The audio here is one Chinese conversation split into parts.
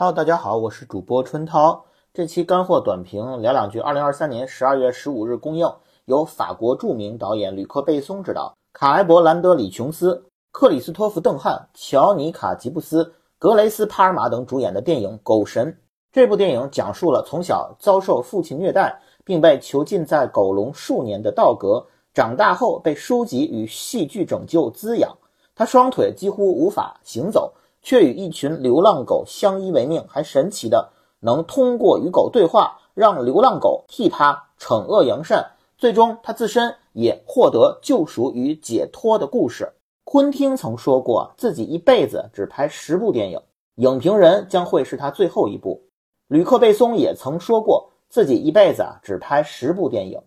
Hello，大家好，我是主播春涛。这期干货短评聊两句。二零二三年十二月十五日公映，由法国著名导演吕克·贝松执导，卡莱伯·兰德里琼斯、克里斯托弗·邓汉、乔尼卡·吉布斯、格雷斯·帕尔玛等主演的电影《狗神》。这部电影讲述了从小遭受父亲虐待，并被囚禁在狗笼数年的道格，长大后被书籍与戏剧拯救滋养。他双腿几乎无法行走。却与一群流浪狗相依为命，还神奇的能通过与狗对话，让流浪狗替他惩恶扬善，最终他自身也获得救赎与解脱的故事。昆汀曾说过，自己一辈子只拍十部电影，《影评人》将会是他最后一部。吕克·贝松也曾说过，自己一辈子啊只拍十部电影。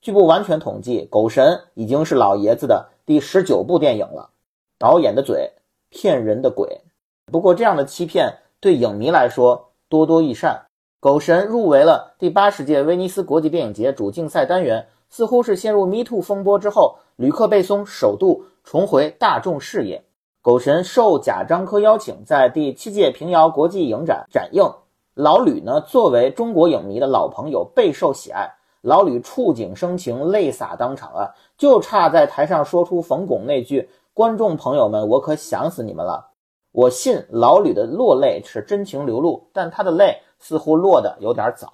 据不完全统计，《狗神》已经是老爷子的第十九部电影了。导演的嘴，骗人的鬼。不过，这样的欺骗对影迷来说多多益善。狗神入围了第八十届威尼斯国际电影节主竞赛单元，似乎是陷入 Me Too 风波之后，吕克·贝松首度重回大众视野。狗神受贾樟柯邀请，在第七届平遥国际影展展映。老吕呢，作为中国影迷的老朋友，备受喜爱。老吕触景生情，泪洒当场啊，就差在台上说出冯巩那句：“观众朋友们，我可想死你们了。”我信老吕的落泪是真情流露，但他的泪似乎落得有点早。《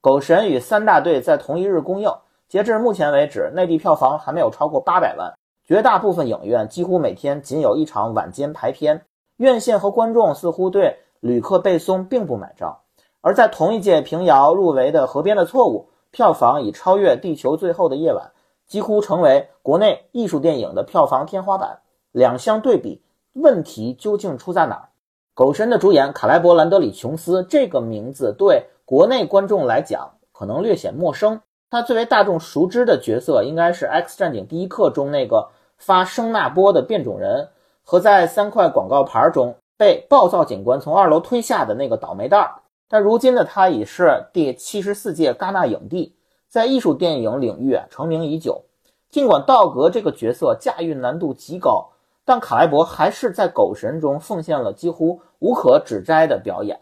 狗神》与三大队在同一日公映，截至目前为止，内地票房还没有超过八百万。绝大部分影院几乎每天仅有一场晚间排片，院线和观众似乎对吕克·贝松并不买账。而在同一届平遥入围的《河边的错误》，票房已超越《地球最后的夜晚》，几乎成为国内艺术电影的票房天花板。两相对比。问题究竟出在哪儿？狗神的主演卡莱伯·兰德里琼斯这个名字对国内观众来讲可能略显陌生。他最为大众熟知的角色应该是《X 战警：第一课》中那个发声纳波的变种人，和在三块广告牌中被暴躁警官从二楼推下的那个倒霉蛋儿。但如今的他已是第七十四届戛纳影帝，在艺术电影领域成名已久。尽管道格这个角色驾驭难度极高。但卡莱伯还是在《狗神》中奉献了几乎无可指摘的表演。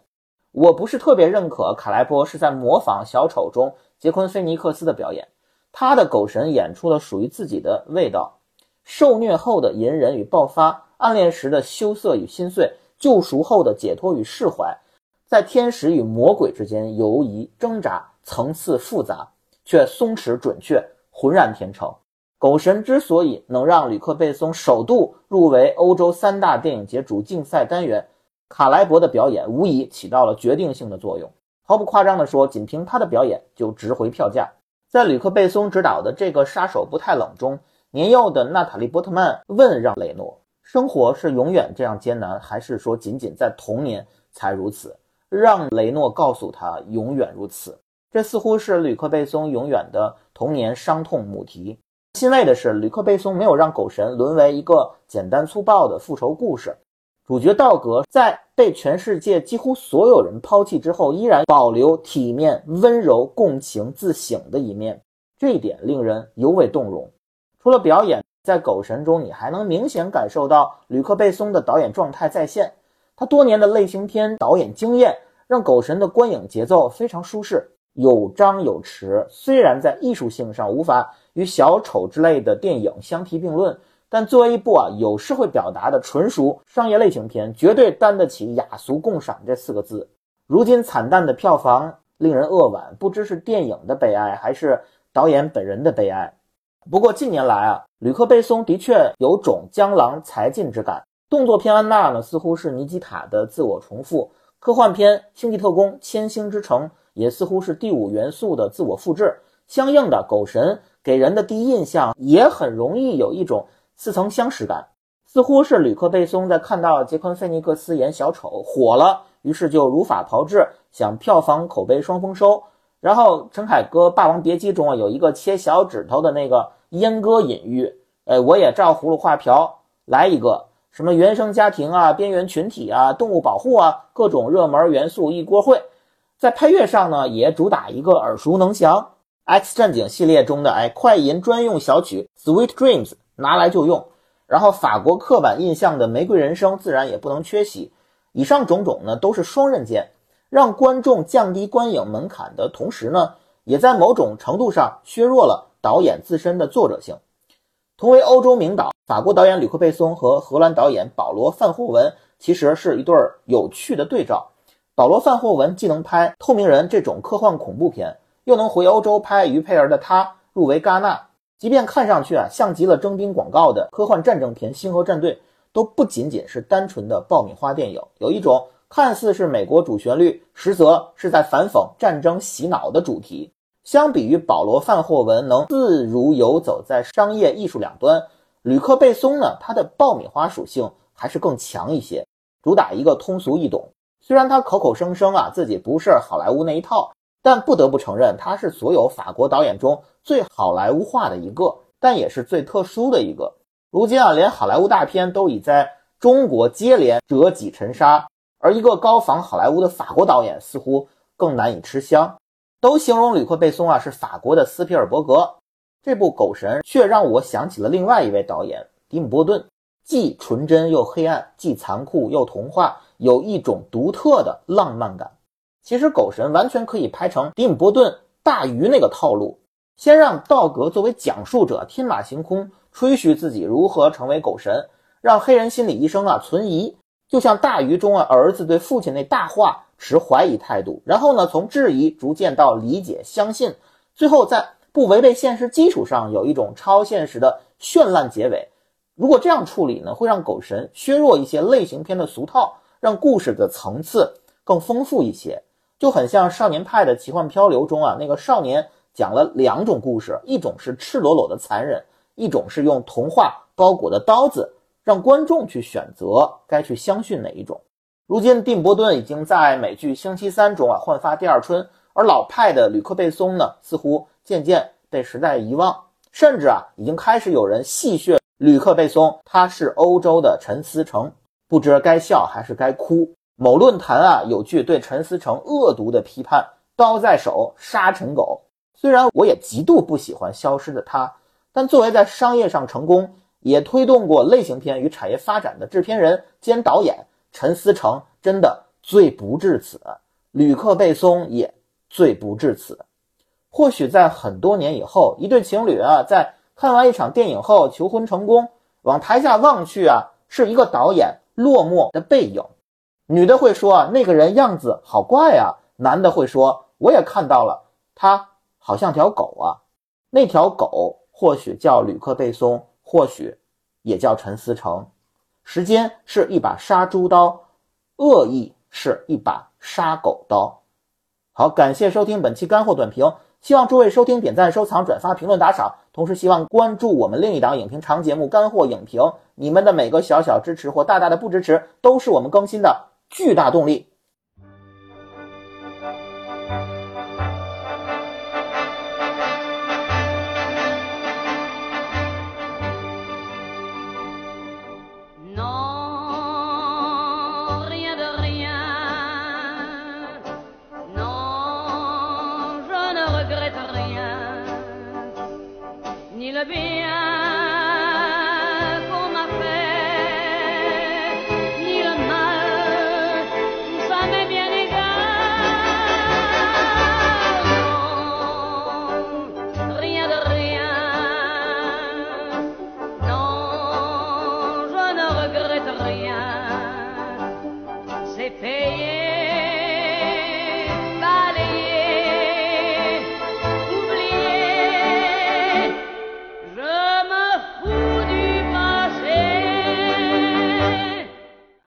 我不是特别认可卡莱伯是在模仿《小丑》中杰昆·菲尼克斯的表演。他的《狗神》演出了属于自己的味道：受虐后的隐忍与爆发，暗恋时的羞涩与心碎，救赎后的解脱与释怀，在天使与魔鬼之间游移挣扎，层次复杂却松弛准确，浑然天成。《狗神》之所以能让吕克·贝松首度入围欧洲三大电影节主竞赛单元，卡莱伯的表演无疑起到了决定性的作用。毫不夸张地说，仅凭他的表演就值回票价。在吕克·贝松执导的这个杀手不太冷中，年幼的娜塔莉·波特曼问让·雷诺：“生活是永远这样艰难，还是说仅仅在童年才如此？”让·雷诺告诉他：“永远如此。”这似乎是吕克·贝松永远的童年伤痛母题。欣慰的是，吕克·贝松没有让《狗神》沦为一个简单粗暴的复仇故事。主角道格在被全世界几乎所有人抛弃之后，依然保留体面、温柔、共情、自省的一面，这一点令人尤为动容。除了表演，在《狗神》中，你还能明显感受到吕克·贝松的导演状态再现。他多年的类型片导演经验，让《狗神》的观影节奏非常舒适。有张有弛，虽然在艺术性上无法与小丑之类的电影相提并论，但作为一部啊有社会表达的纯属商业类型片，绝对担得起雅俗共赏这四个字。如今惨淡的票房令人扼腕，不知是电影的悲哀，还是导演本人的悲哀。不过近年来啊，吕克·贝松的确有种江郎才尽之感。动作片《安娜》呢，似乎是尼基塔的自我重复；科幻片《星际特工：千星之城》。也似乎是第五元素的自我复制，相应的，狗神给人的第一印象也很容易有一种似曾相识感，似乎是吕克·贝松在看到杰昆·菲尼克斯演小丑火了，于是就如法炮制，想票房口碑双丰收。然后陈凯歌《霸王别姬》中啊有一个切小指头的那个阉割隐喻，哎，我也照葫芦画瓢来一个什么原生家庭啊、边缘群体啊、动物保护啊，各种热门元素一锅烩。在配乐上呢，也主打一个耳熟能详，《X 战警》系列中的哎快银专用小曲《Sweet Dreams》拿来就用。然后法国刻板印象的《玫瑰人生》自然也不能缺席。以上种种呢，都是双刃剑，让观众降低观影门槛的同时呢，也在某种程度上削弱了导演自身的作者性。同为欧洲名导，法国导演吕克·贝松和荷兰导演保罗·范霍文其实是一对有趣的对照。保罗·范霍文既能拍《透明人》这种科幻恐怖片，又能回欧洲拍于佩尔的《他》入围戛纳。即便看上去啊像极了征兵广告的科幻战争片《星河战队》，都不仅仅是单纯的爆米花电影，有一种看似是美国主旋律，实则是在反讽战争洗脑的主题。相比于保罗·范霍文能自如游走在商业艺术两端，吕克·贝松呢，他的爆米花属性还是更强一些，主打一个通俗易懂。虽然他口口声声啊自己不是好莱坞那一套，但不得不承认他是所有法国导演中最好莱坞化的一个，但也是最特殊的一个。如今啊，连好莱坞大片都已在中国接连折戟沉沙，而一个高仿好莱坞的法国导演似乎更难以吃香。都形容吕克·贝松啊是法国的斯皮尔伯格，这部《狗神》却让我想起了另外一位导演迪姆·波顿，既纯真又黑暗，既残酷又童话，有一种独特的浪漫感。其实《狗神》完全可以拍成迪姆·波顿大鱼那个套路，先让道格作为讲述者天马行空吹嘘自己如何成为狗神，让黑人心理医生啊存疑，就像大鱼中啊儿子对父亲那大话。持怀疑态度，然后呢，从质疑逐渐到理解、相信，最后在不违背现实基础上有一种超现实的绚烂结尾。如果这样处理呢，会让《狗神》削弱一些类型片的俗套，让故事的层次更丰富一些，就很像《少年派的奇幻漂流》中啊，那个少年讲了两种故事，一种是赤裸裸的残忍，一种是用童话包裹的刀子，让观众去选择该去相信哪一种。如今，蒂姆·波顿已经在美剧《星期三》中啊焕发第二春，而老派的吕克·贝松呢，似乎渐渐被时代遗忘，甚至啊，已经开始有人戏谑吕克·贝松，他是欧洲的陈思诚，不知该笑还是该哭。某论坛啊，有句对陈思诚恶毒的批判：“刀在手，杀陈狗。”虽然我也极度不喜欢《消失的他》，但作为在商业上成功，也推动过类型片与产业发展的制片人兼导演。陈思诚真的罪不至此，吕克·贝松也罪不至此。或许在很多年以后，一对情侣啊，在看完一场电影后求婚成功，往台下望去啊，是一个导演落寞的背影。女的会说啊，那个人样子好怪啊；男的会说，我也看到了，他好像条狗啊。那条狗或许叫吕克·贝松，或许也叫陈思诚。时间是一把杀猪刀，恶意是一把杀狗刀。好，感谢收听本期干货短评，希望诸位收听、点赞、收藏、转发、评论、打赏，同时希望关注我们另一档影评长节目《干货影评》。你们的每个小小支持或大大的不支持，都是我们更新的巨大动力。